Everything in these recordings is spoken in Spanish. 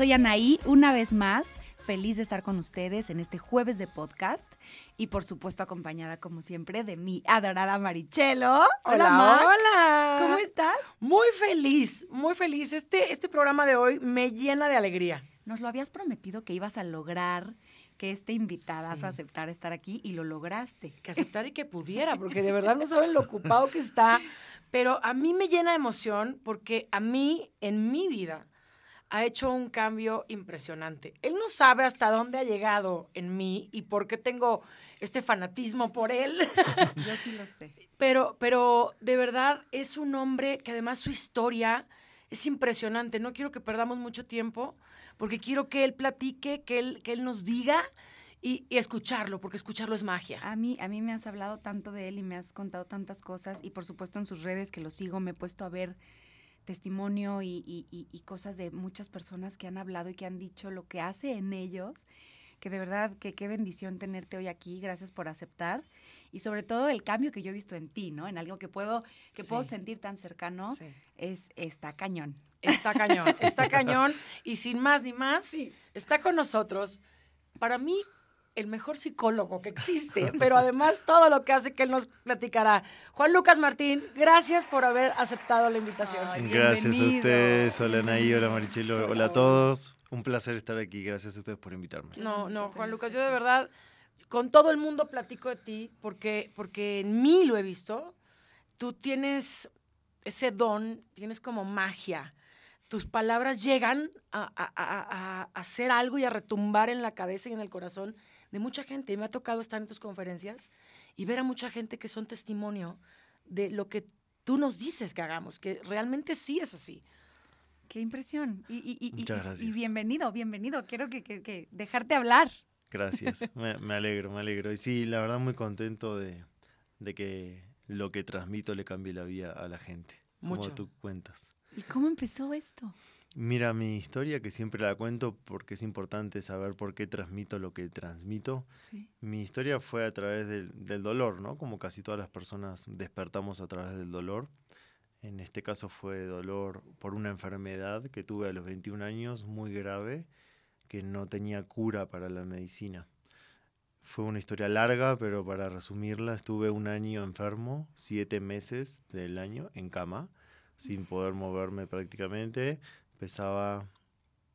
soy Anaí una vez más, feliz de estar con ustedes en este jueves de podcast y por supuesto acompañada como siempre de mi adorada Marichelo. Hola, Mar. hola. ¿Cómo estás? Muy feliz, muy feliz. Este, este programa de hoy me llena de alegría. Nos lo habías prometido que ibas a lograr que este invitadazo Sí. aceptara estar aquí y lo lograste. Que aceptar y que pudiera, porque de verdad no saben lo ocupado que está. Pero a mí me llena de emoción porque a mí, en mi vida, ha hecho un cambio impresionante. Él no sabe hasta dónde ha llegado en mí y por qué tengo este fanatismo por él. Yo sí lo sé. Pero, pero de verdad es un hombre que además su historia es impresionante. No quiero que perdamos mucho tiempo porque quiero que él platique, que él, que él nos diga y, y escucharlo, porque escucharlo es magia. A mí, a mí me has hablado tanto de él y me has contado tantas cosas y por supuesto en sus redes que lo sigo me he puesto a ver testimonio y, y- y- y cosas de muchas personas que han hablado y que han dicho lo que hace en ellos, que de verdad que qué bendición tenerte hoy aquí, gracias por aceptar y sobre todo el cambio que yo he visto en ti, ¿no? En algo que puedo que puedo Sí. sentir tan cercano Sí. es está cañón. Está cañón, está cañón. Y sin más ni más, está con nosotros, para mí, el mejor psicólogo que existe, pero además todo lo que hace que él nos platicará. Juan Lucas Martín, gracias por haber aceptado la invitación. Ay, Gracias a ustedes. Hola Anaí, hola Marichelo, hola a todos. Un placer estar aquí. Gracias a ustedes por invitarme. No, no, Juan Lucas, yo de verdad, con todo el mundo platico de ti, porque, porque en mí lo he visto. Tú tienes ese don, tienes como magia. Tus palabras llegan a, a- a- a- a hacer algo y a retumbar en la cabeza y en el corazón de mucha gente. Y me ha tocado estar en tus conferencias y ver a mucha gente que son testimonio de lo que tú nos dices que hagamos, que realmente sí es así. Qué impresión. Y, y- y- y- Muchas y gracias. bienvenido, bienvenido. Quiero que, que- que dejarte hablar. Gracias. Me, me alegro, me alegro. Y sí, la verdad muy contento de, de que lo que transmito le cambie la vida a la gente. Mucho. Como tú cuentas. ¿Y cómo empezó esto? Mira, mi historia, que siempre la cuento porque es importante saber por qué transmito lo que transmito. Sí. Mi historia fue a través del, del dolor, ¿no? Como casi todas las personas despertamos a través del dolor. En este caso fue dolor por una enfermedad que tuve a los 21 años, muy grave, que no tenía cura para la medicina. Fue una historia larga, pero para resumirla, estuve un año enfermo, siete meses del año en cama, sin poder moverme prácticamente. Pesaba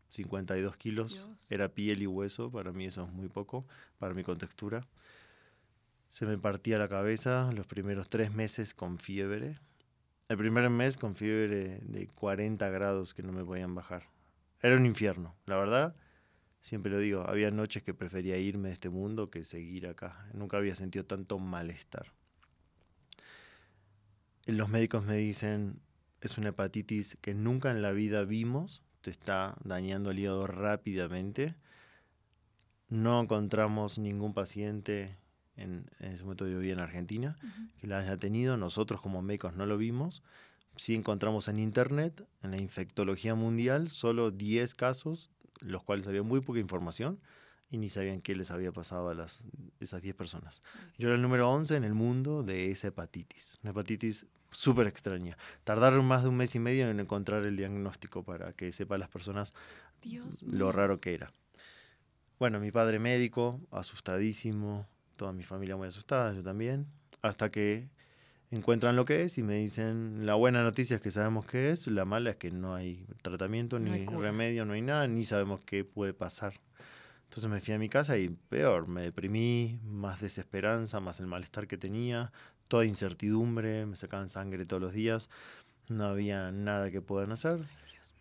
52 kilos, Dios. era piel y hueso, para mí eso es muy poco, para mi contextura. Se me partía la cabeza los primeros tres meses con fiebre. El primer mes con fiebre de 40 grados que no me podían bajar. Era un infierno, la verdad. Siempre lo digo, había noches que prefería irme de este mundo que seguir acá. Nunca había sentido tanto malestar. Los médicos me dicen, es una hepatitis que nunca en la vida vimos, te está dañando el hígado rápidamente. No encontramos ningún paciente, en, en ese momento yo vivía en Argentina, que la haya tenido. Nosotros como médicos no lo vimos. Sí encontramos en internet, en la infectología mundial, solo 10 casos, los cuales había muy poca información y ni sabían qué les había pasado a las, esas 10 personas. Yo era el número 11 en el mundo de esa hepatitis, una hepatitis súper extraña. Tardaron más de un mes y medio en encontrar el diagnóstico para que sepan las personas Dios lo mío. raro que era. Bueno, mi padre médico, asustadísimo, toda mi familia muy asustada, yo también, hasta que encuentran lo que es y me dicen, la buena noticia es que sabemos qué es, la mala es que no hay tratamiento, No ni hay remedio, no hay nada, ni sabemos qué puede pasar. Entonces me fui a mi casa y peor, me deprimí, más desesperanza, más el malestar que tenía, toda incertidumbre, me sacaban sangre todos los días, no había nada que puedan hacer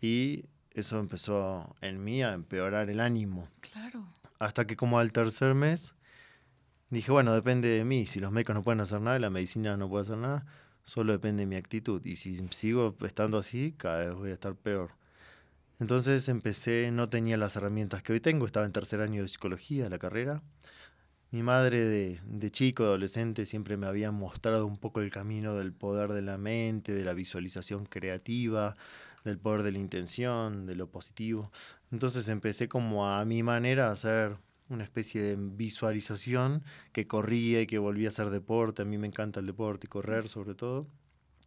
y eso empezó en mí a empeorar el ánimo. Claro. Hasta que como al tercer mes dije, bueno, depende de mí. Si los médicos no pueden hacer nada y la medicina no puede hacer nada, solo depende de mi actitud. Y si sigo estando así, cada vez voy a estar peor. Entonces empecé, no tenía las herramientas que hoy tengo, estaba en tercer año de psicología, de la carrera. Mi madre de, de chico, adolescente, siempre me había mostrado un poco el camino del poder de la mente, de la visualización creativa, del poder de la intención, de lo positivo. Entonces empecé como a mi manera a hacer una especie de visualización que corría y que volvía a hacer deporte. A mí me encanta el deporte y correr sobre todo.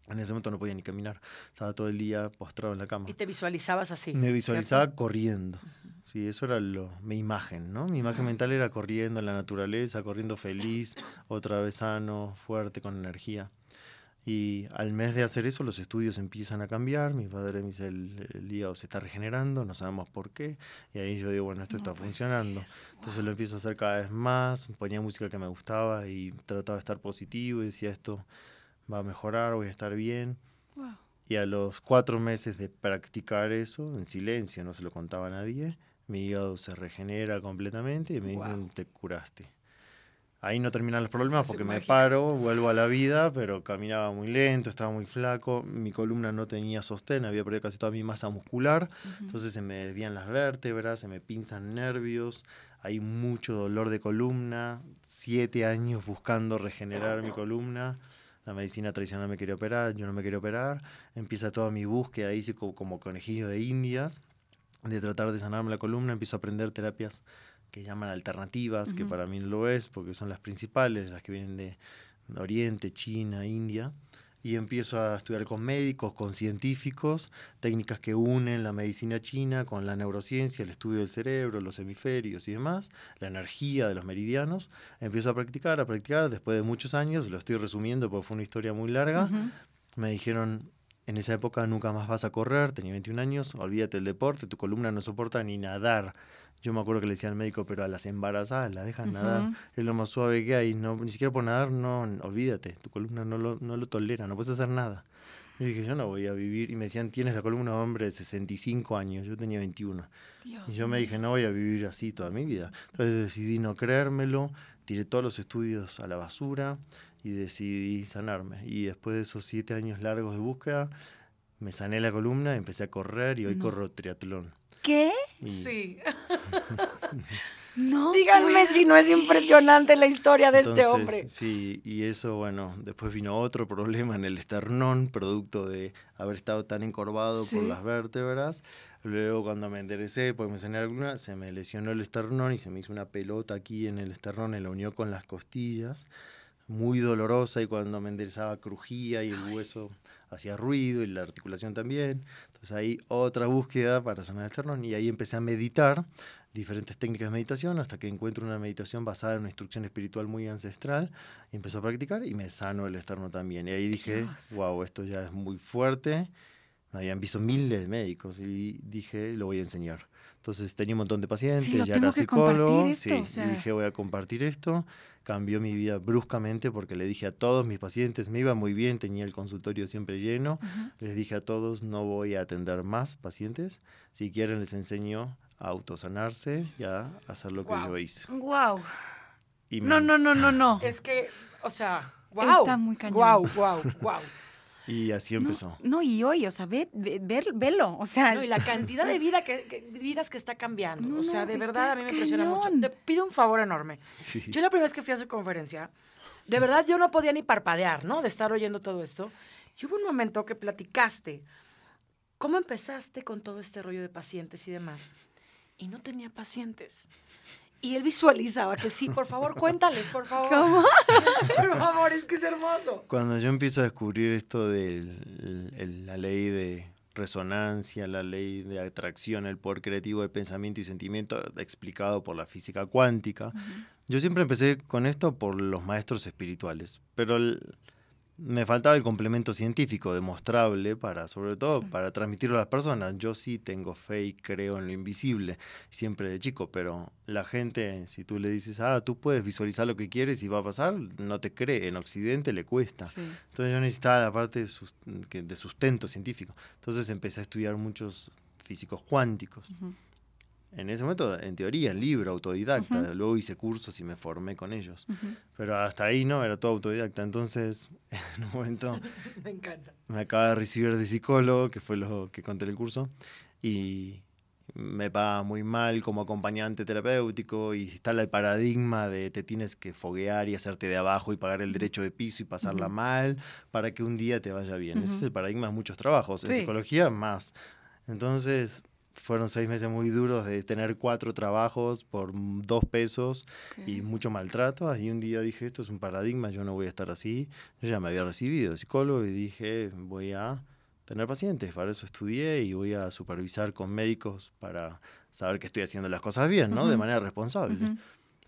En ese momento no podía ni caminar. Estaba todo el día postrado en la cama. Y te visualizabas así. Me visualizaba ¿cierto? corriendo. Sí, eso era lo, mi imagen, ¿no? Mi imagen mental era corriendo en la naturaleza, corriendo feliz, otra vez sano, fuerte, con energía. Y al mes de hacer eso, los estudios empiezan a cambiar. Mi padre me dice: el, el hígado se está regenerando, no sabemos por qué. Y ahí yo digo: Bueno, esto No está funcionando. ser. Entonces lo empiezo a hacer cada vez más. Ponía música que me gustaba y trataba de estar positivo. Y decía: Esto va a mejorar, voy a estar bien. Wow. Y a los cuatro meses de practicar eso, en silencio, no se lo contaba a nadie, mi hígado se regenera completamente y me dicen, Guau. te curaste. Ahí no terminan los problemas porque me paro, vuelvo a la vida, pero caminaba muy lento, estaba muy flaco, mi columna no tenía sostén, había perdido casi toda mi masa muscular, entonces se me desvían las vértebras, se me pinzan nervios, hay mucho dolor de columna, siete años buscando regenerar mi columna. La medicina tradicional me quería operar, yo no me quería operar. Empieza toda mi búsqueda ahí sí, como, como conejillo de indias, de tratar de sanarme la columna. Empiezo a aprender terapias que llaman alternativas, que para mí no lo es, porque son las principales, las que vienen de Oriente, China, India. Y empiezo a estudiar con médicos, con científicos, técnicas que unen la medicina china con la neurociencia, el estudio del cerebro, los hemisferios y demás, la energía de los meridianos. Empiezo a practicar, a practicar, después de muchos años, lo estoy resumiendo porque fue una historia muy larga, me dijeron, en esa época nunca más vas a correr, tenía 21 años, olvídate del deporte, tu columna no soporta ni nadar. Yo me acuerdo que le decía al médico, pero a las embarazadas las dejan nadar, es lo más suave que hay, no, ni siquiera por nadar, no, olvídate, tu columna no lo, no lo tolera, no puedes hacer nada. Y dije, yo no voy a vivir, y me decían, tienes la columna de hombre de 65 años, yo tenía 21. Dios Y yo me dije, no voy a vivir así toda mi vida. Entonces decidí no creérmelo, tiré todos los estudios a la basura y decidí sanarme. Y después de esos siete años largos de búsqueda, me sané la columna, empecé a correr y hoy No. corro triatlón. ¿Qué? Y Sí. No. Díganme si no es impresionante la historia de este hombre. Sí, y eso, bueno, después vino otro problema en el esternón, producto de haber estado tan encorvado por Sí. las vértebras. Luego cuando me enderecé, porque me sané alguna, se me lesionó el esternón y se me hizo una pelota aquí en el esternón, y la unió con las costillas, muy dolorosa y cuando me enderezaba crujía y el hueso hacía ruido y la articulación también. Entonces ahí otra búsqueda para sanar el esternón y ahí empecé a meditar diferentes técnicas de meditación hasta que encuentro una meditación basada en una instrucción espiritual muy ancestral y empezó a practicar y me sano el externo también. Y ahí dije, Dios. wow, esto ya es muy fuerte. Me habían visto miles de médicos y dije, lo voy a enseñar. Entonces tenía un montón de pacientes, lo ya era que psicólogo. compartir sí, esto, o sea. y dije, voy a compartir esto. Cambió mi vida bruscamente porque le dije a todos mis pacientes, me iba muy bien, tenía el consultorio siempre lleno. Ujú. Les dije a todos, no voy a atender más pacientes. Si quieren, les enseño a autosanarse y a hacer lo que Guau. yo hice. Guau. Y No, me- no, no, no, no. Es que, o sea, wow. Está muy cañón. Wow, wow, wow. Y así No, empezó. No, y hoy, o sea, ve, ve- ver- velo. O sea, No, y la cantidad de vida que, que- vidas que está cambiando. No, o sea, no, de verdad a mí me impresiona mucho. Te pido un favor enorme. Sí. Yo la primera vez que fui a su conferencia, de verdad yo no podía ni parpadear, ¿no? De estar oyendo todo esto. Y hubo un momento que platicaste. ¿Cómo empezaste con todo este rollo de pacientes y demás? Y no tenía pacientes. Y él visualizaba que sí, por favor, cuéntales, por favor. ¿Cómo? Por favor, es que es hermoso. Cuando yo empiezo a descubrir esto de la ley de resonancia, la ley de atracción, el poder creativo del pensamiento y sentimiento explicado por la física cuántica, yo siempre empecé con esto por los maestros espirituales, pero el- me faltaba el complemento científico demostrable para, sobre todo, para transmitirlo a las personas. Yo sí tengo fe y creo en lo invisible, siempre de chico, pero la gente, si tú le dices, ah, tú puedes visualizar lo que quieres y va a pasar, no te cree. En Occidente le cuesta. Sí. Entonces yo necesitaba la parte de, sustento científico. Entonces empecé a estudiar muchos físicos cuánticos. En ese momento, en teoría, en libro, autodidacta. Ujú. Luego hice cursos y me formé con ellos. Pero hasta ahí no, era todo autodidacta. Entonces, en un momento Me encanta. me acaba de recibir de psicólogo, que fue lo que conté en el curso, y me paga muy mal como acompañante terapéutico y está el paradigma de te tienes que foguear y hacerte de abajo y pagar el derecho de piso y pasarla mal para que un día te vaya bien. Ese es el paradigma de muchos trabajos, en psicología más. Entonces fueron seis meses muy duros de tener cuatro trabajos por dos pesos y mucho maltrato. Y un día dije, esto es un paradigma, yo no voy a estar así. Yo ya me había recibido de psicólogo y dije, voy a tener pacientes. Para eso estudié y voy a supervisar con médicos para saber que estoy haciendo las cosas bien, ¿no? De manera responsable.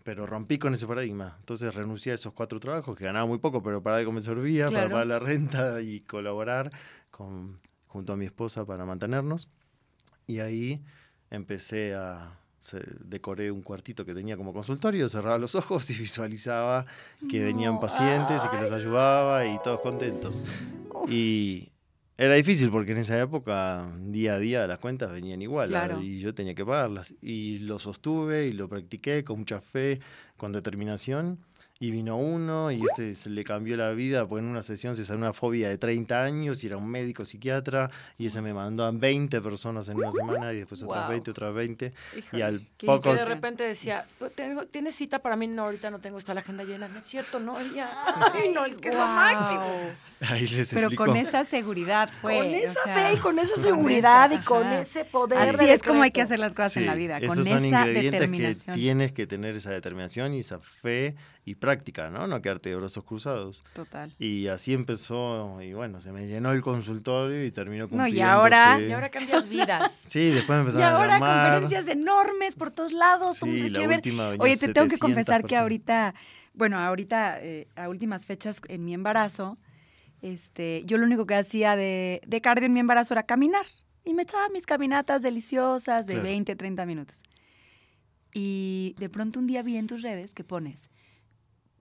Pero rompí con ese paradigma. Entonces renuncié a esos cuatro trabajos que ganaba muy poco, pero para algo me servía, para pagar la renta y colaborar con, junto a mi esposa para mantenernos. Y ahí empecé a, decoré un cuartito que tenía como consultorio, cerraba los ojos y visualizaba que venían pacientes y que los ayudaba y todos contentos. Y era difícil porque en esa época, día a día, las cuentas venían igual y yo tenía que pagarlas. Y lo sostuve y lo practiqué con mucha fe, con determinación y vino uno y ese se le cambió la vida porque en una sesión se salió una fobia de 30 años y era un médico psiquiatra y ese me mandó a 20 personas en una semana y después otras 20, otras 20 y al poco... Que de repente decía, ¿tienes cita para mí? No, ahorita no tengo, está la agenda llena. No es cierto, no, ya. Ay, no, es que es lo máximo. Ahí les Pero con esa seguridad fue. Con esa fe y con esa seguridad y con ese poder. Así es como hay que hacer las cosas en la vida, con esa determinación. Que tienes que tener esa determinación y esa fe y práctica, ¿no? No quedarte de brazos cruzados. Total. Y así empezó, y bueno, se me llenó el consultorio y terminó cumpliéndose. No, y ahora, y ahora cambias vidas. sí, después empezaron a llamar. Y ahora conferencias enormes por todos lados. Sí, la última Oye, te tengo que confesar que ahorita, bueno, ahorita, eh, a últimas fechas en mi embarazo, este, yo lo único que hacía de, de cardio en mi embarazo era caminar. Y me echaba mis caminatas deliciosas de 20, 30 minutos. Y de pronto un día vi en tus redes que pones,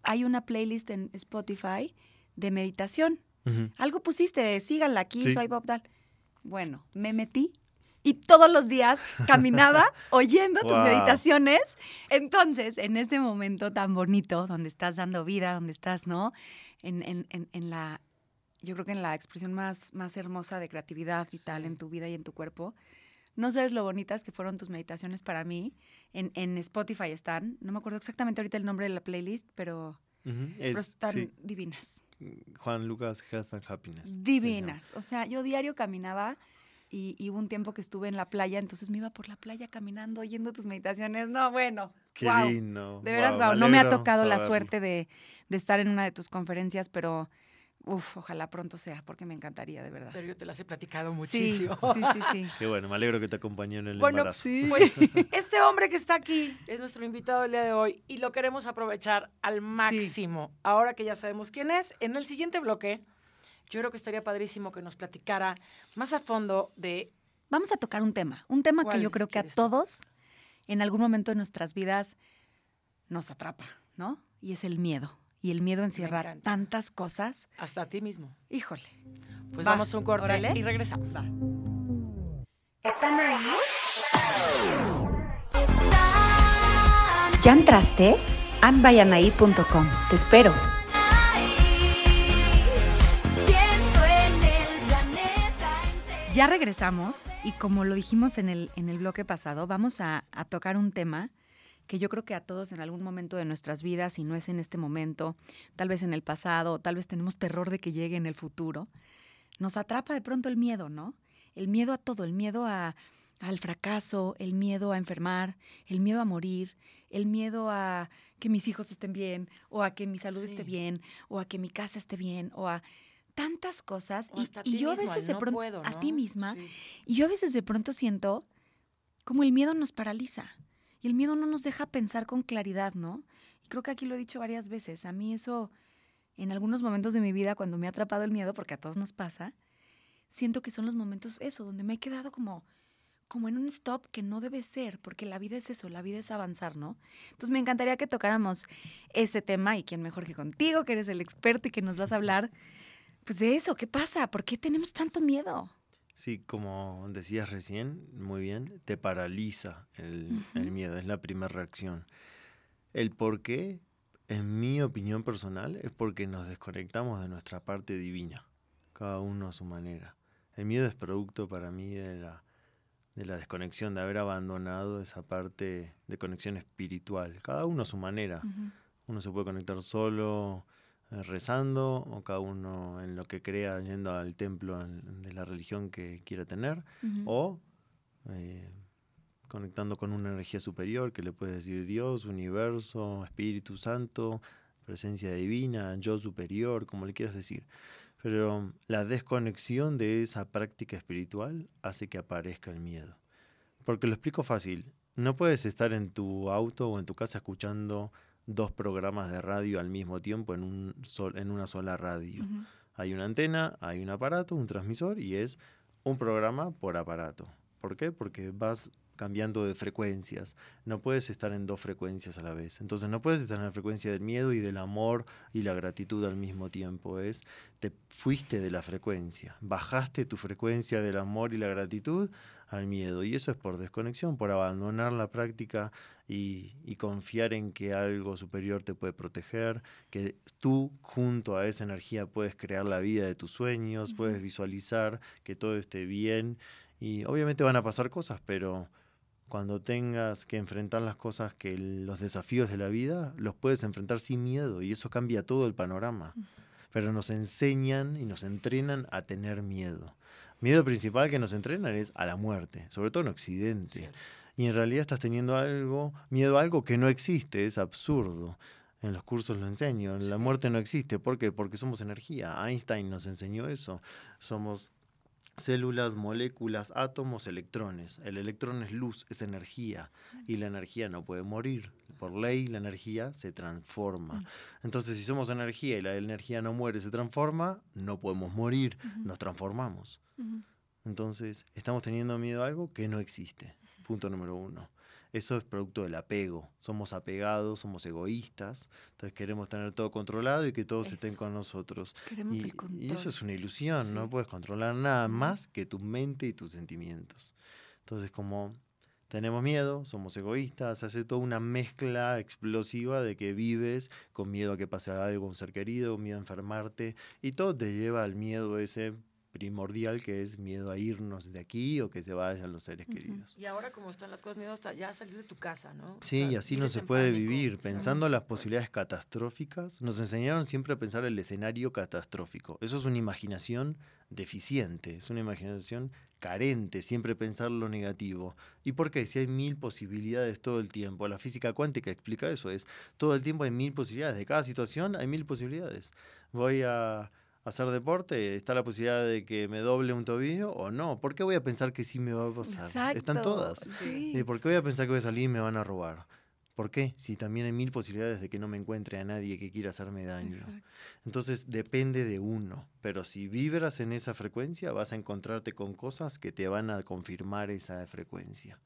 hay una playlist en Spotify de meditación. Algo pusiste de síganla aquí, soy Bob Dal. Bueno, me metí y todos los días caminaba oyendo tus meditaciones. Entonces, en ese momento tan bonito, donde estás dando vida, donde estás, ¿no? En, en, en, la, yo creo que en la expresión más, más hermosa de creatividad vital en tu vida y en tu cuerpo, no sabes lo bonitas que fueron tus meditaciones para mí. En, en Spotify están. No me acuerdo exactamente ahorita el nombre de la playlist, pero, están divinas. Juan Lucas Health and Happiness. Divinas. O sea, yo diario caminaba y, hubo un tiempo que estuve en la playa, entonces me iba por la playa caminando, oyendo tus meditaciones. No, bueno. Qué lindo. De veras, wow. No me ha tocado la suerte de, de estar en una de tus conferencias, pero Uf, ojalá pronto sea, porque me encantaría, de verdad. Pero yo te las he platicado muchísimo. Sí, sí, sí. Qué bueno, me alegro que te acompañó en el bueno, embarazo. Sí. Pues este hombre que está aquí es nuestro invitado el día de hoy y lo queremos aprovechar al máximo. Ahora que ya sabemos quién es, en el siguiente bloque, yo creo que estaría padrísimo que nos platicara más a fondo de... Vamos a tocar un tema, un tema que yo creo que a todos, en algún momento de nuestras vidas, nos atrapa, ¿no? Y es el miedo y el miedo encierra tantas cosas. Hasta a ti mismo. Híjole. Pues vamos a un corte y regresamos. ¿Están ahí? ¿Ya entraste? anvayanaí.com. Te espero. Ya regresamos y como lo dijimos en el, en el bloque pasado, vamos a, a tocar un tema que yo creo que a todos en algún momento de nuestras vidas, si no es en este momento, tal vez en el pasado, tal vez tenemos terror de que llegue en el futuro, nos atrapa de pronto el miedo, ¿no? El miedo a todo, el miedo a, al fracaso, el miedo a enfermar, el miedo a morir, el miedo a que mis hijos estén bien, o a que mi salud esté bien, o a que mi casa esté bien, o a tantas cosas. y, yo a veces de pronto, a ti misma, y yo a veces de pronto siento como el miedo nos paraliza. Y el miedo no nos deja pensar con claridad, ¿no? Y creo que aquí lo he dicho varias veces. A mí eso, en algunos momentos de mi vida, cuando me ha atrapado el miedo, porque a todos nos pasa, siento que son los momentos, eso, donde me he quedado como, como en un stop que no debe ser, porque la vida es eso, la vida es avanzar, ¿no? Entonces me encantaría que tocáramos ese tema y quién mejor que contigo, que eres el experto y que nos vas a hablar, pues de eso, ¿qué pasa? ¿Por qué tenemos tanto miedo? Sí, como decías recién, muy bien, te paraliza el, miedo, es la primera reacción. El por qué, en mi opinión personal, es porque nos desconectamos de nuestra parte divina, cada uno a su manera. El miedo es producto para mí de la, de la desconexión, de haber abandonado esa parte de conexión espiritual, cada uno a su manera. Uno se puede conectar solo, rezando o cada uno en lo que crea yendo al templo de la religión que quiera tener o eh, conectando con una energía superior que le puedes decir Dios, universo, Espíritu Santo, presencia divina, yo superior, como le quieras decir. Pero la desconexión de esa práctica espiritual hace que aparezca el miedo. Porque lo explico fácil, no puedes estar en tu auto o en tu casa escuchando dos programas de radio al mismo tiempo en, un en una sola radio. Hay una antena, hay un aparato, un transmisor y es un programa por aparato. ¿Por qué? Porque vas cambiando de frecuencias. No puedes estar en dos frecuencias a la vez. Entonces no puedes estar en la frecuencia del miedo y del amor y la gratitud al mismo tiempo. Es, te fuiste de la frecuencia, bajaste tu frecuencia del amor y la gratitud al miedo. Y eso es por desconexión, por abandonar la práctica y, confiar en que algo superior te puede proteger, que tú junto a esa energía puedes crear la vida de tus sueños, puedes visualizar que todo esté bien. Y obviamente van a pasar cosas, pero cuando tengas que enfrentar las cosas que los desafíos de la vida, los puedes enfrentar sin miedo y eso cambia todo el panorama. Pero nos enseñan y nos entrenan a tener miedo. Miedo principal que nos entrenan es a la muerte, sobre todo en Occidente. Y en realidad estás teniendo algo, miedo a algo que no existe, es absurdo. En los cursos lo enseño, la muerte no existe. ¿Por qué? Porque somos energía. Einstein nos enseñó eso. Somos células, moléculas, átomos, electrones. El electrón es luz, es energía y la energía no puede morir. Por ley la energía se transforma. Entonces si somos energía y la energía no muere, se transforma, no podemos morir, nos transformamos. Entonces estamos teniendo miedo a algo que no existe. Punto número uno. Eso es producto del apego. Somos apegados, somos egoístas, entonces queremos tener todo controlado y que todos estén con nosotros. Queremos y, el control. y eso es una ilusión, no puedes controlar nada más que tu mente y tus sentimientos. Entonces, como tenemos miedo, somos egoístas, hace toda una mezcla explosiva de que vives con miedo a que pase algo a un ser querido, miedo a enfermarte, y todo te lleva al miedo ese primordial que es miedo a irnos de aquí o que se vayan los seres queridos. Y ahora como están las cosas, miedo hasta ya salir de tu casa, ¿no? Sí, y así no se puede vivir. Pensando en las posibilidades catastróficas, nos enseñaron siempre a pensar el escenario catastrófico. Eso es una imaginación deficiente, es una imaginación carente, siempre pensar lo negativo. ¿Y por qué? Si hay mil posibilidades todo el tiempo. La física cuántica explica eso, es todo el tiempo hay mil posibilidades. De cada situación hay mil posibilidades. Voy a hacer deporte, está la posibilidad de que me doble un tobillo o no. ¿Por qué voy a pensar que sí me va a pasar? Están todas. ¿Y por qué voy a pensar que voy a salir y me van a robar? ¿Por qué? Si también hay mil posibilidades de que no me encuentre a nadie que quiera hacerme daño. Entonces depende de uno. Pero si vibras en esa frecuencia, vas a encontrarte con cosas que te van a confirmar esa frecuencia.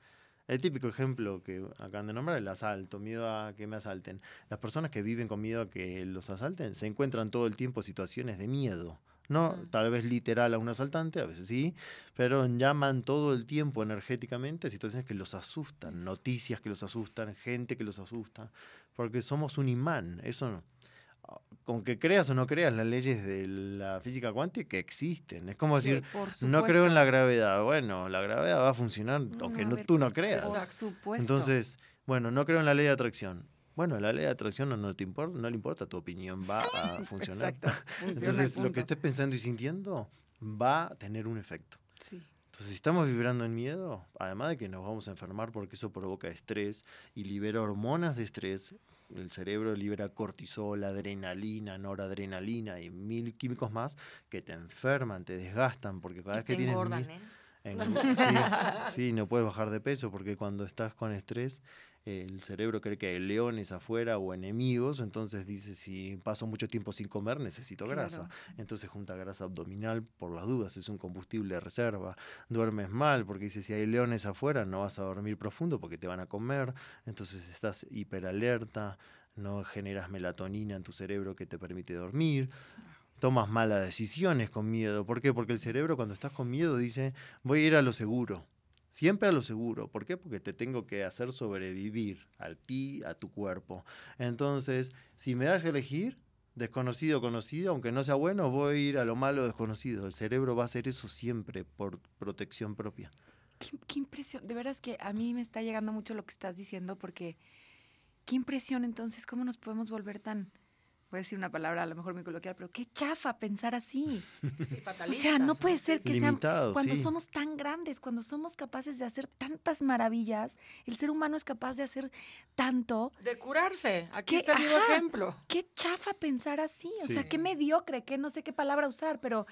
El típico ejemplo que acaban de nombrar, el asalto, miedo a que me asalten. Las personas que viven con miedo a que los asalten se encuentran todo el tiempo situaciones de miedo. No tal vez literal a un asaltante, a veces sí, pero llaman todo el tiempo energéticamente situaciones que los asustan, noticias que los asustan, gente que los asusta, porque somos un imán, eso no con que creas o no creas las leyes de la física cuántica existen. Es como decir, no creo en la gravedad. Bueno, la gravedad va a funcionar aunque no, tú no creas. Entonces, bueno, no creo en la ley de atracción. Bueno, la ley de atracción no, te importa, no le importa tu opinión, va a funcionar. Entonces, lo que estés pensando y sintiendo va a tener un efecto. Entonces, si estamos vibrando en miedo, además de que nos vamos a enfermar porque eso provoca estrés y libera hormonas de estrés, el cerebro libera cortisol, adrenalina, noradrenalina y mil químicos más que te enferman, te desgastan, porque cada vez que tienes... ¿eh? sí, no puedes bajar de peso porque cuando estás con estrés el cerebro cree que hay leones afuera o enemigos, entonces dice, si paso mucho tiempo sin comer, necesito grasa. Entonces junta grasa abdominal por las dudas, es un combustible de reserva. Duermes mal porque dice, si hay leones afuera, no vas a dormir profundo porque te van a comer, entonces estás hiperalerta, no generas melatonina en tu cerebro que te permite dormir tomas malas decisiones con miedo. ¿Por qué? Porque el cerebro cuando estás con miedo dice, voy a ir a lo seguro. Siempre a lo seguro. ¿Por qué? Porque te tengo que hacer sobrevivir a ti, a tu cuerpo. Entonces, si me das a elegir, desconocido conocido, aunque no sea bueno, voy a ir a lo malo desconocido. El cerebro va a hacer eso siempre por protección propia. Qué, impresión. De veras que a mí me está llegando mucho lo que estás diciendo porque qué impresión entonces, cómo nos podemos volver tan voy a decir una palabra a lo mejor muy coloquial, pero qué chafa pensar así. Sí, O sea, no puede ser que sean Limitados, cuando sí. somos tan grandes, cuando somos capaces de hacer tantas maravillas, el ser humano es capaz de hacer tanto. De curarse. Aquí está el Ajá. ejemplo. Qué chafa pensar así, o sea, qué mediocre, qué no sé qué palabra usar, pero,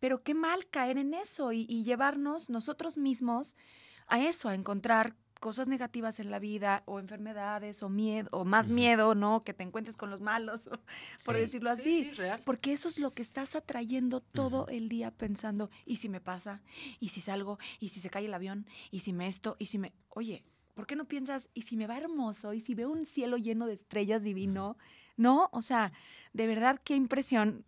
pero qué mal caer en eso y, y llevarnos nosotros mismos a eso, a encontrar cosas negativas en la vida o enfermedades o miedo o más miedo, ¿no? Que te encuentres con los malos, por Sí, decirlo sí, así. Sí, real. Porque eso es lo que estás atrayendo todo el día pensando, ¿y si me pasa? ¿Y si salgo? ¿Y si se cae el avión? ¿Y si me esto? ¿Y si me... Oye, ¿por qué no piensas, ¿y si me va hermoso? ¿Y si veo un cielo lleno de estrellas divino? ¿No? O sea, de verdad, qué impresión.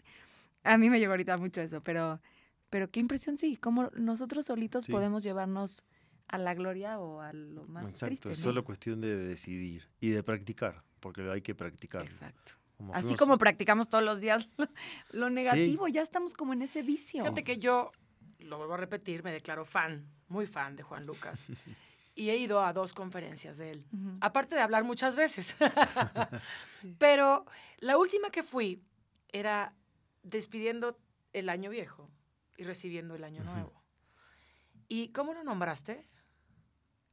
A mí me llegó ahorita mucho eso, pero, pero qué impresión, sí, cómo nosotros solitos podemos llevarnos a la gloria o a lo más Exacto, triste. es ¿no? solo cuestión de decidir y de practicar, porque hay que practicar. Exacto. Como Así fuimos- como practicamos todos los días lo, lo negativo, ya estamos como en ese vicio. Fíjate que yo, lo vuelvo a repetir, me declaro fan, muy fan de Juan Lucas. y he ido a dos conferencias de él. Aparte de hablar muchas veces. Pero la última que fui era despidiendo el año viejo y recibiendo el año nuevo. ¿Y cómo lo nombraste?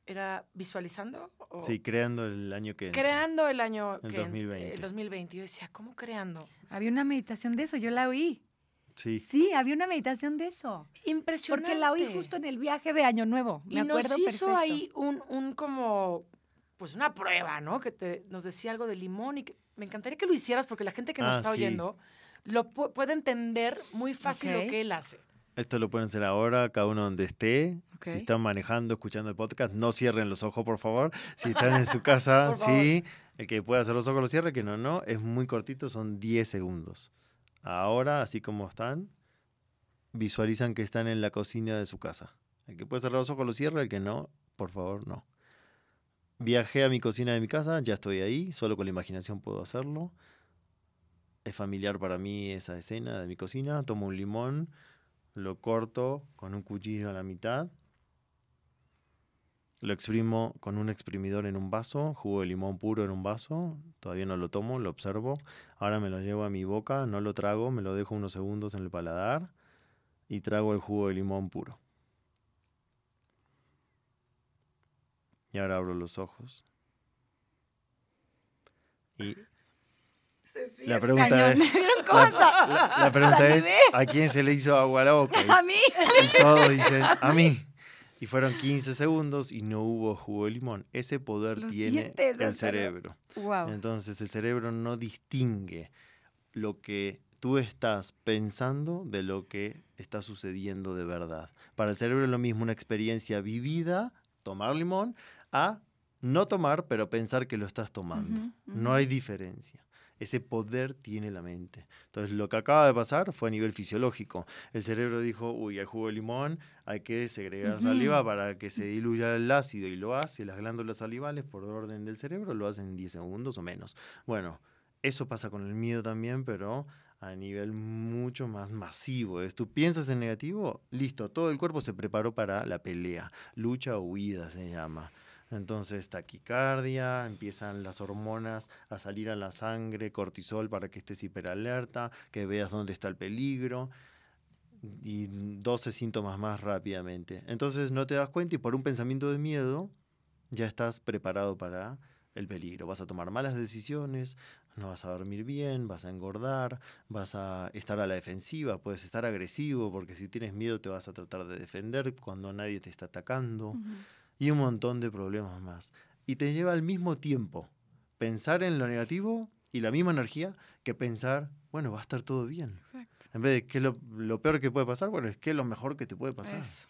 ¿Era visualizando? O Sí, creando el año que entra. creando el año El que en- 2020. el 2020. Yo decía, ¿cómo creando? Había una meditación de eso, yo la oí. Sí, Sí, había una meditación de eso. Impresionante. Porque la oí justo en el viaje de Año Nuevo. Me y acuerdo nos hizo perfecto. ahí un, un como, pues una prueba, ¿no? Que te, nos decía algo de limón y que me encantaría que lo hicieras porque la gente que nos Ah, está sí. oyendo lo pu- puede entender muy fácil lo que él hace. Esto lo pueden hacer ahora, cada uno donde esté. Si están manejando, escuchando el podcast, no cierren los ojos, por favor. Si están en su casa, sí. El que pueda hacer los ojos lo cierre, que no, no. Es muy cortito, son 10 segundos. Ahora, así como están, visualizan que están en la cocina de su casa. El que puede cerrar los ojos lo cierra, el que no, por favor, no. Viajé a mi cocina de mi casa, ya estoy ahí, solo con la imaginación puedo hacerlo. Es familiar para mí esa escena de mi cocina. Tomo un limón, lo corto con un cuchillo a la mitad. Lo exprimo con un exprimidor en un vaso, jugo de limón puro en un vaso. Todavía no lo tomo, lo observo. Ahora me lo llevo a mi boca, no lo trago, me lo dejo unos segundos en el paladar y trago el jugo de limón puro. Y ahora abro los ojos. Y la pregunta es, ¿Vieron cómo la, está? la- la pregunta es. ¿a quién se le hizo agua a la boca? A mí. y todos dicen, a mí. Y fueron 15 segundos y no hubo jugo de limón. Ese poder Lo tiene sientes, el cerebro. Wow. Entonces el cerebro no distingue lo que tú estás pensando de lo que está sucediendo de verdad. Para el cerebro es lo mismo una experiencia vivida, tomar limón, a no tomar, pero pensar que lo estás tomando. No hay diferencia. Ese poder tiene la mente. Entonces, lo que acaba de pasar fue a nivel fisiológico. El cerebro dijo, uy, hay jugo de limón, hay que segregar Ujú. saliva para que se diluya el ácido y lo hace. Las glándulas salivales, por orden del cerebro, lo hacen en 10 segundos o menos. Bueno, eso pasa con el miedo también, pero a nivel mucho más masivo. Es tú piensas en negativo, listo, todo el cuerpo se preparó para la pelea. Lucha o huida se llama. Entonces, taquicardia, empiezan las hormonas a salir a la sangre, cortisol para que estés hiperalerta, que veas dónde está el peligro y 12 síntomas más rápidamente. Entonces, no te das cuenta y por un pensamiento de miedo ya estás preparado para el peligro. Vas a tomar malas decisiones, no vas a dormir bien, vas a engordar, vas a estar a la defensiva, puedes estar agresivo porque si tienes miedo te vas a tratar de defender cuando nadie te está atacando. Y un montón de problemas más. Y te lleva al mismo tiempo pensar en lo negativo y la misma energía que pensar, bueno, va a estar todo bien. Exacto. En vez de qué es lo, lo peor que puede pasar, bueno, es que es lo mejor que te puede pasar. Eso.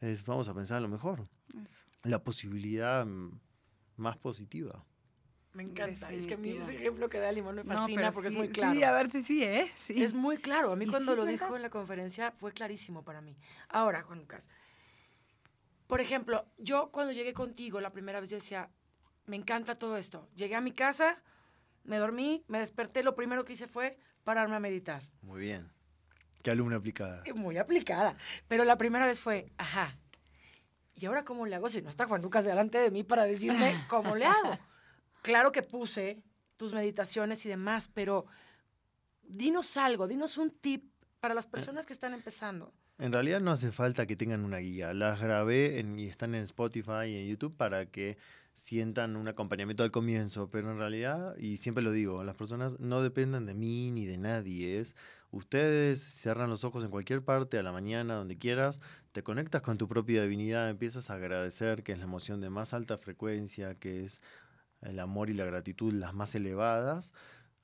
Es, vamos a pensar en lo mejor, Eso. la posibilidad mm, más positiva. Me encanta. Es que a mí ese Definitivo. ejemplo que da Limón me No, fascina pero porque es sí, muy claro. Sí, a ver, sí, sí, ¿eh? Sí. Es muy claro. A mí sí cuando es lo dijo en la conferencia fue clarísimo para mí. Ahora, Juan Lucas, por ejemplo, yo cuando llegué contigo la primera vez yo decía, me encanta todo esto. Llegué a mi casa, me dormí, me desperté, lo primero que hice fue pararme a meditar. Muy bien. Qué alumna aplicada. Eh, Muy aplicada. Pero la primera vez fue, ajá. ¿Y ahora cómo le hago si no está Juan Lucas delante de mí para decirme cómo le hago? Claro que puse tus meditaciones y demás, pero dinos algo, dinos un tip para las personas que están empezando. En realidad no hace falta que tengan una guía. Las grabé en- y están en Spotify y en YouTube para que sientan un acompañamiento al comienzo, pero en realidad, y siempre lo digo, las personas no dependen de mí ni de nadie, es ustedes cierran los ojos en cualquier parte, a la mañana, donde quieras, te conectas con tu propia divinidad, empiezas a agradecer, que es la emoción de más alta frecuencia, que es el amor y la gratitud las más elevadas,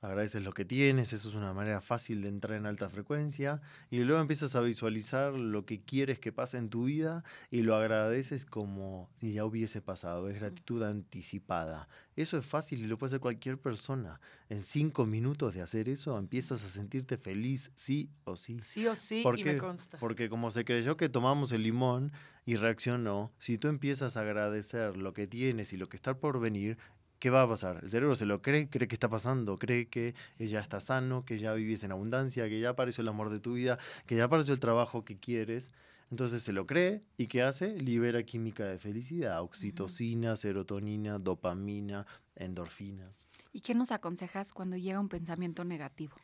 agradeces lo que tienes, eso es una manera fácil de entrar en alta frecuencia, y luego empiezas a visualizar lo que quieres que pase en tu vida y lo agradeces como si ya hubiese pasado, es gratitud anticipada. Eso es fácil y lo puede hacer cualquier persona. En cinco minutos de hacer eso empiezas a sentirte feliz, sí o sí. Sí o sí, ¿Por y qué? me consta. Porque como se creyó que tomamos el limón y reaccionó, si tú empiezas a agradecer lo que tienes y lo que está por venir, ¿qué va a pasar? El cerebro se lo cree, cree que está pasando, cree que ya está sano, que ya vives en abundancia, que ya apareció el amor de tu vida, que ya apareció el trabajo que quieres. Entonces se lo cree y ¿qué hace? Libera química de felicidad, oxitocina, serotonina, dopamina, endorfinas. ¿Y qué nos aconsejas cuando llega un pensamiento negativo?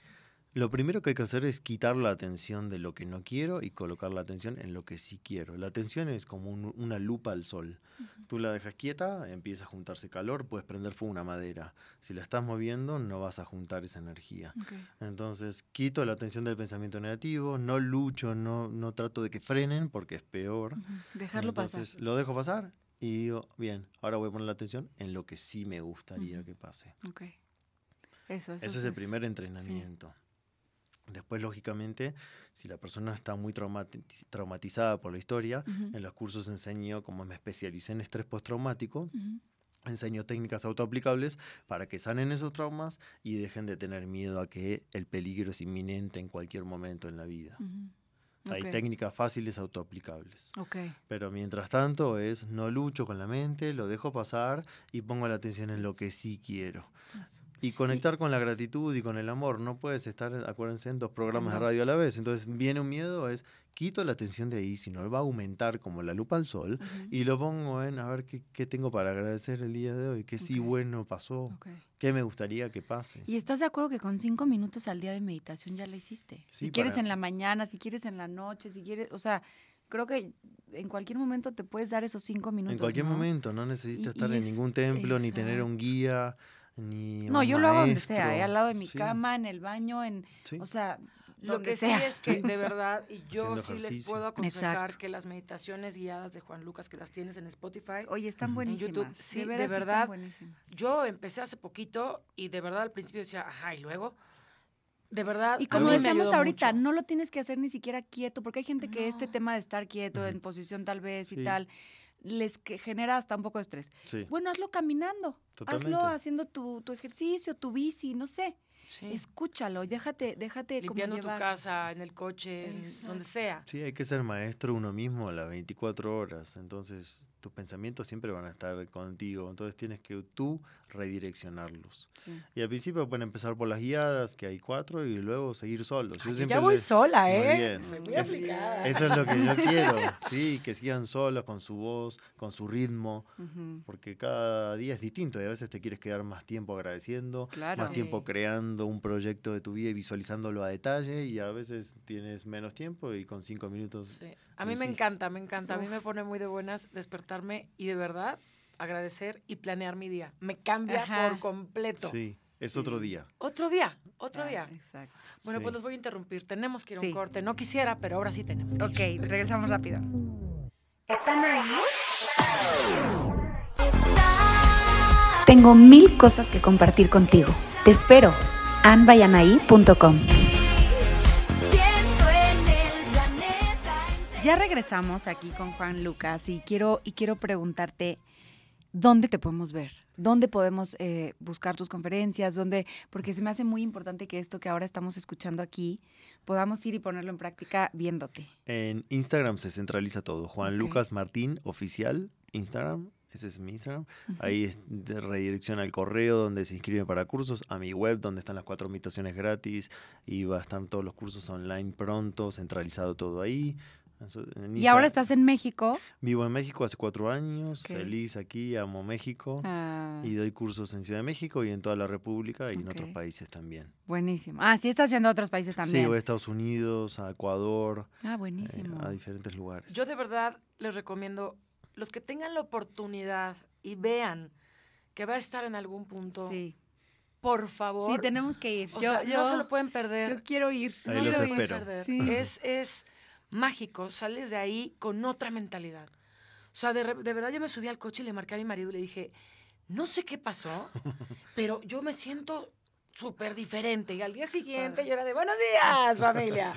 Lo primero que hay que hacer es quitar la atención de lo que no quiero y colocar la atención en lo que sí quiero. La atención es como un- una lupa al sol. Tú la dejas quieta, empieza a juntarse calor, puedes prender fuego a una madera. Si la estás moviendo, no vas a juntar esa energía. Entonces, quito la atención del pensamiento negativo, no lucho, no, no trato de que frenen porque es peor. Dejarlo Entonces, pasar. lo dejo pasar y digo, bien, ahora voy a poner la atención en lo que sí me gustaría que pase. Eso, eso Ese es el primer entrenamiento. Después, lógicamente, si la persona está muy traumati- traumatizada por la historia, en los cursos enseño, como me especialicé en estrés postraumático, ujú. enseño técnicas autoaplicables para que sanen esos traumas y dejen de tener miedo a que el peligro es inminente en cualquier momento en la vida. Ujú. Hay técnicas fáciles autoaplicables. Ok. Pero mientras tanto es no lucho con la mente, lo dejo pasar y pongo la atención en lo que sí quiero. Eso. Y conectar con la gratitud y con el amor. No puedes estar, acuérdense, en dos programas de radio a la vez. Entonces viene un miedo, es quito la atención de ahí, si no va a aumentar como la lupa al sol. Y lo pongo en a ver qué, qué tengo para agradecer el día de hoy, qué sí Ok. bueno pasó, qué me gustaría que pase. ¿Y estás de acuerdo que con cinco minutos al día de meditación ya la hiciste? Sí, si quieres en la mañana, si quieres en la noche, si quieres, o sea, creo que en cualquier momento te puedes dar esos cinco minutos. En cualquier ¿no? momento, no necesitas Y- estar y en ningún templo, ni tener un guía, ni No, un yo lo hago donde sea. ¿eh? al lado de mi Sí, cama, en el baño, en, sí. o sea, Lo que sea. sí es que, de verdad, y yo sí les puedo aconsejar Exacto. que las meditaciones guiadas de Juan Lucas, que las tienes en Spotify, Oye, están Ujú. En buenísimas. YouTube, sí, de veras verdad. buenísimas. yo empecé hace poquito y de verdad al principio decía, ajá, y luego, de verdad, Y como decíamos ahorita, mucho. no lo tienes que hacer ni siquiera quieto, porque hay gente que este tema de estar quieto, en posición tal vez y tal, les que genera hasta un poco de estrés. Sí, Bueno, hazlo caminando, totalmente. hazlo haciendo tu, tu ejercicio, tu bici, no sé. Sí. Escúchalo, y déjate, déjate como limpiando tu casa, en el coche, donde sea. Sí, hay que ser maestro uno mismo a las 24 horas. Entonces, tus pensamientos siempre van a estar contigo. Entonces, tienes que tú redireccionarlos. Sí. Y al principio pueden empezar por las guiadas, que hay cuatro, y luego seguir solos. Yo Ay, siempre ya voy les- sola, Muy ¿eh? bien. Muy Es- aplicada. Eso es lo que yo quiero. Sí, que sigan solos con su voz, con su ritmo. Porque cada día es distinto y a veces te quieres quedar más tiempo agradeciendo, Claro. más tiempo Sí. creando un proyecto de tu vida y visualizándolo a detalle y a veces tienes menos tiempo y con cinco minutos Sí. A mí me hiciste. encanta, me encanta. A mí me pone muy de buenas despertarme y de verdad agradecer y planear mi día. Me cambia Ajá. por completo. Sí, es otro día. Otro día, otro Ah, día. Exacto. Bueno, Sí. pues los voy a interrumpir. Tenemos que ir a Sí. un corte. No quisiera, pero ahora sí tenemos que ir. Ok, regresamos rápido. Tengo mil cosas que compartir contigo. Te espero. anbayanaí.com Ya regresamos aquí con Juan Lucas y quiero, y quiero preguntarte dónde te podemos ver, dónde podemos eh, buscar tus conferencias, dónde, porque se me hace muy importante que esto que ahora estamos escuchando aquí podamos ir y ponerlo en práctica viéndote. En Instagram se centraliza todo. Juan. Lucas Martín, oficial, Instagram. Ese es mi Instagram. Ahí es de redirección al correo donde se inscriben para cursos, a mi web donde están las cuatro invitaciones gratis y va a estar todos los cursos online pronto, centralizado todo ahí. Y ahora estás en México. Vivo en México hace cuatro años, Ok. feliz aquí, amo México. Ah, Y doy cursos en Ciudad de México y en toda la República y en otros países también. buenísimo. Ah, sí estás yendo a otros países también. Sí, voy a Estados Unidos, a Ecuador, ah, eh, buenísimo. a diferentes lugares. Yo de verdad les recomiendo, los que tengan la oportunidad y vean que va a estar en algún punto, sí. por favor. Sí, tenemos que ir. o yo, sea, yo, no se lo pueden perder. yo quiero ir. Ahí no los se lo pueden espero. perder. Sí. Es, es mágico, sales de ahí con otra mentalidad. O sea, de, de verdad yo me subí al coche y le marqué a mi marido y le dije, no sé qué pasó, pero yo me siento súper diferente. Y al día siguiente Padre. yo era de, buenos días, familia.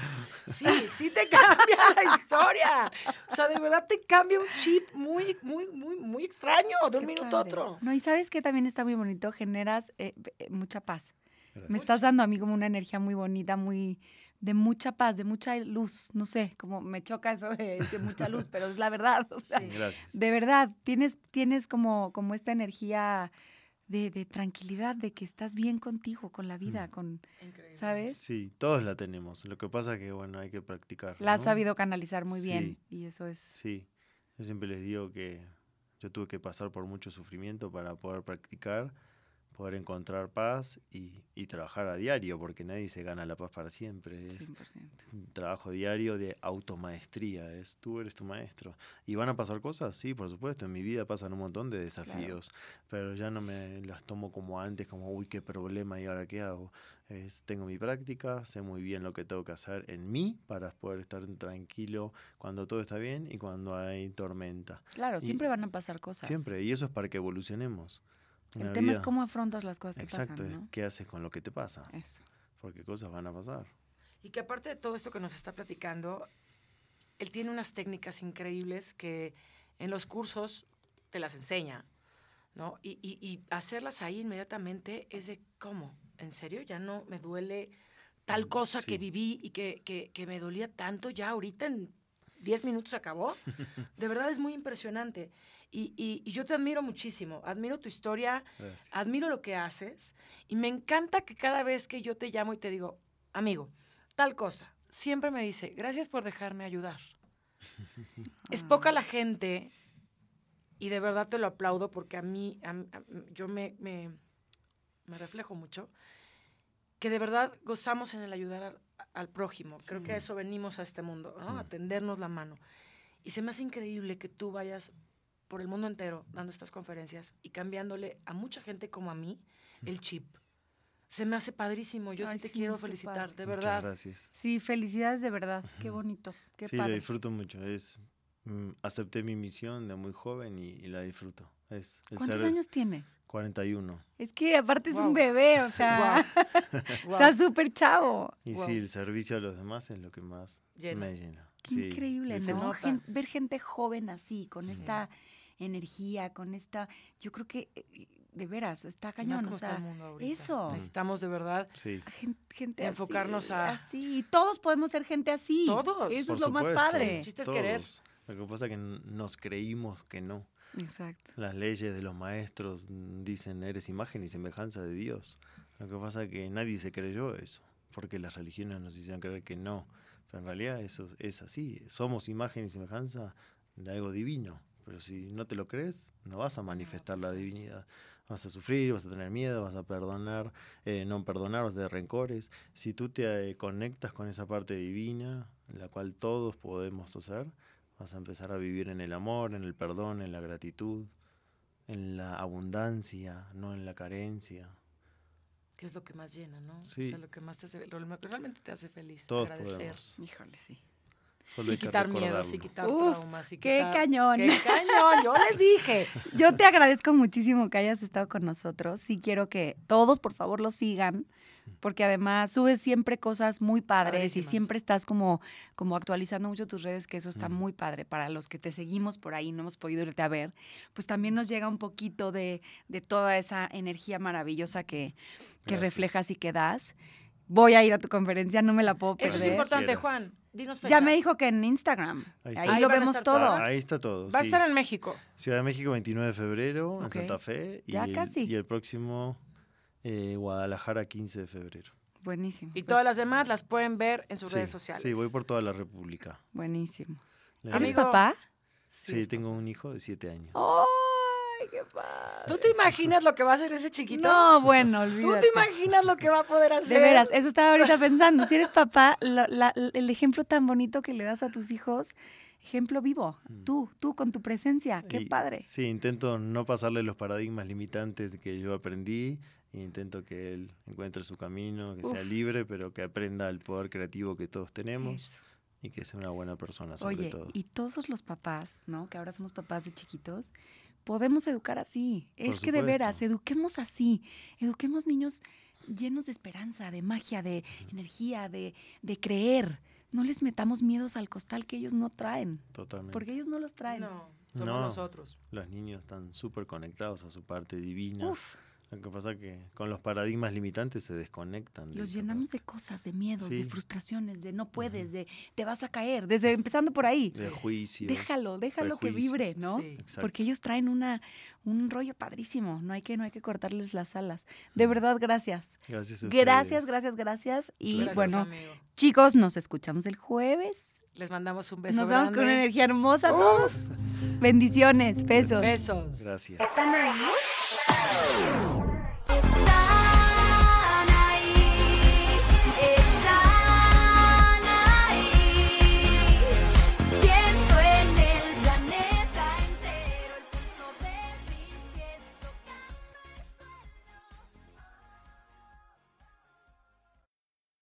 Sí, sí te cambia la historia. O sea, de verdad te cambia un chip muy, muy, muy, muy extraño de un Qué minuto a otro. No, y sabes que también está muy bonito, generas eh, eh, mucha paz. Gracias. Me estás dando a mí como una energía muy bonita, muy de mucha paz, de mucha luz. No sé, como me choca eso de, de mucha luz, pero es la verdad. O sea, Sí. Gracias. de verdad, tienes, tienes como, como esta energía de, de tranquilidad, de que estás bien contigo, con la vida, Mm. con, Increíble. ¿sabes? Sí, todos la tenemos. Lo que pasa que, bueno, hay que practicar. La has sabido canalizar muy bien y eso es... Sí, yo siempre les digo que yo tuve que pasar por mucho sufrimiento para poder practicar, poder encontrar paz y, y trabajar a diario, porque nadie se gana la paz para siempre. Es 100%. un trabajo diario de automaestría, es tú eres tu maestro. ¿Y van a pasar cosas? Sí, por supuesto, en mi vida pasan un montón de desafíos, pero ya no me las tomo como antes, como, uy, qué problema, ¿y ahora qué hago? Es, tengo mi práctica, sé muy bien lo que tengo que hacer en mí para poder estar tranquilo cuando todo está bien y cuando hay tormenta. Claro, Y- siempre van a pasar cosas. Siempre, y eso es para que evolucionemos. El tema es vida- cómo afrontas las cosas que Exacto, pasan, es ¿no? qué haces con lo que te pasa, Eso. porque cosas van a pasar. Y que aparte de todo esto que nos está platicando, él tiene unas técnicas increíbles que en los cursos te las enseña, ¿no? Y, y- y hacerlas ahí inmediatamente es de, ¿cómo? ¿En serio? ¿Ya no me duele tal Mm, cosa que sí. viví y que, que- que me dolía tanto ya ahorita en 10 minutos acabó? De verdad es muy impresionante. Y, y- y yo te admiro muchísimo, admiro tu historia, Gracias. admiro lo que haces y me encanta que cada vez que yo te llamo y te digo, amigo, tal cosa, siempre me dice, gracias por dejarme ayudar. Es poca la gente y de verdad te lo aplaudo porque a mí, a a yo me, me, me reflejo mucho, que de verdad gozamos en el ayudar al, prójimo. Creo que a eso venimos a este mundo, ¿no? A tendernos la mano. Y se me hace increíble que tú vayas por el mundo entero dando estas conferencias y cambiándole a mucha gente como a mí el chip. Se me hace padrísimo. Yo Ay, sí te sí, quiero felicitar, padre. de Muchas verdad. gracias. Sí, felicidades de verdad. Qué bonito. Qué sí, la padre. disfruto mucho. Es, mm, acepté mi misión de muy joven y, y la disfruto. Es el ¿Cuántos ser años tienes? 41. Es que aparte es un bebé, o sea, guau. está súper chavo. Y sí, el servicio a los demás es lo que más Llena. me llena. Qué Sí, increíble, ¿no? Gen- ver gente joven así, con Sí. esta energía, con esta, yo creo que eh, de veras está más cañón, como o está sea, el mundo eso. Necesitamos de verdad Sí. gen- gente así, Enfocarnos a- así, y todos podemos ser gente así. Todos. Eso Por es lo más padre. El chiste es querer. Lo que pasa es que nos creímos que no. Exacto. Las leyes de los maestros dicen eres imagen y semejanza de Dios. Lo que pasa es que nadie se creyó eso, porque las religiones nos hicieron creer que no. Pero en realidad eso es así. Somos imagen y semejanza de algo divino. Pero si no te lo crees, no vas a manifestar la divinidad. Vas a sufrir, vas a tener miedo, vas a perdonar, eh, no perdonar, vas a tener rencores. Si tú te eh, conectas con esa parte divina, la cual todos podemos hacer, vas a empezar a vivir en el amor, en el perdón, en la gratitud, en la abundancia, no en la carencia. Que es lo que más llena, ¿no? O Sí. sea, lo que más te hace, realmente te hace feliz. Todos agradecer. podemos. Híjole, sí. Solo Y quitar miedos y quitar Uf, traumas. Y qué quitar- cañón. ¡Qué cañón! Yo les dije. Yo te agradezco muchísimo que hayas estado con nosotros. Sí quiero que todos, por favor, lo sigan, porque además subes siempre cosas muy padres y Padrísimas. siempre estás como, como actualizando mucho tus redes, que eso está muy padre. Para los que te seguimos por ahí, no hemos podido irte a ver, pues también nos llega un poquito de, de toda esa energía maravillosa que, que reflejas y que das. Voy a ir a tu conferencia, no me la puedo perder. Eso es importante, Quieras. Juan. Dinos. Ya me dijo que en Instagram. Ahí Ahí, está. Ahí lo a vemos todo. todas. Ahí está todo. Va a sí. estar en México. Ciudad de México, 29 de febrero, Ok. en Santa Fe. Y Ya el, casi. Y el próximo, eh, Guadalajara, 15 de febrero. Buenísimo. Y pues, todas las demás las pueden ver en sus Sí, redes sociales. Sí, voy por toda la República. Buenísimo. ¿Eres Amigo, papá? Sí, es tengo un hijo de siete años. ¡Ay, qué padre! ¿Tú te imaginas lo que va a hacer ese chiquito? No, bueno, ¿Tú olvídate. te imaginas lo que va a poder hacer? De veras, eso estaba ahorita pensando. Si eres papá, la- la- el ejemplo tan bonito que le das a tus hijos, ejemplo vivo. Mm. Tú, tú con tu presencia. Qué Y- padre. Sí, intento no pasarle los paradigmas limitantes que yo aprendí. E intento que él encuentre su camino, que sea libre, pero que aprenda el poder creativo que todos tenemos Eso. y que sea una buena persona sobre Oye, todo. y todos los papás, ¿no? Que ahora somos papás de chiquitos, podemos educar así. Por es que de veras, eduquemos así. Eduquemos niños llenos de esperanza, de magia, de energía, de, de creer. No les metamos miedos al costal que ellos no traen, Totalmente. porque ellos no los traen. No, somos No. nosotros. Los niños están súper conectados a su parte divina. Uf, Lo que pasa que con los paradigmas limitantes se desconectan. de los llenamos parte. de cosas, de miedos, de frustraciones, de no puedes, de te vas a caer, desde empezando por ahí. de juicios. Déjalo, déjalo que vibre. ¿no? Sí. Exacto. Porque ellos traen una, un rollo padrísimo. No hay que, no hay que cortarles las alas. De verdad, gracias. Gracias a Gracias, ustedes. gracias, gracias. Y Gracias, bueno, amigo. chicos, nos escuchamos el jueves. Les mandamos un beso Nos vamos con una grande. energía hermosa todos. Bendiciones, besos. Besos. Gracias. ¿Están ahí?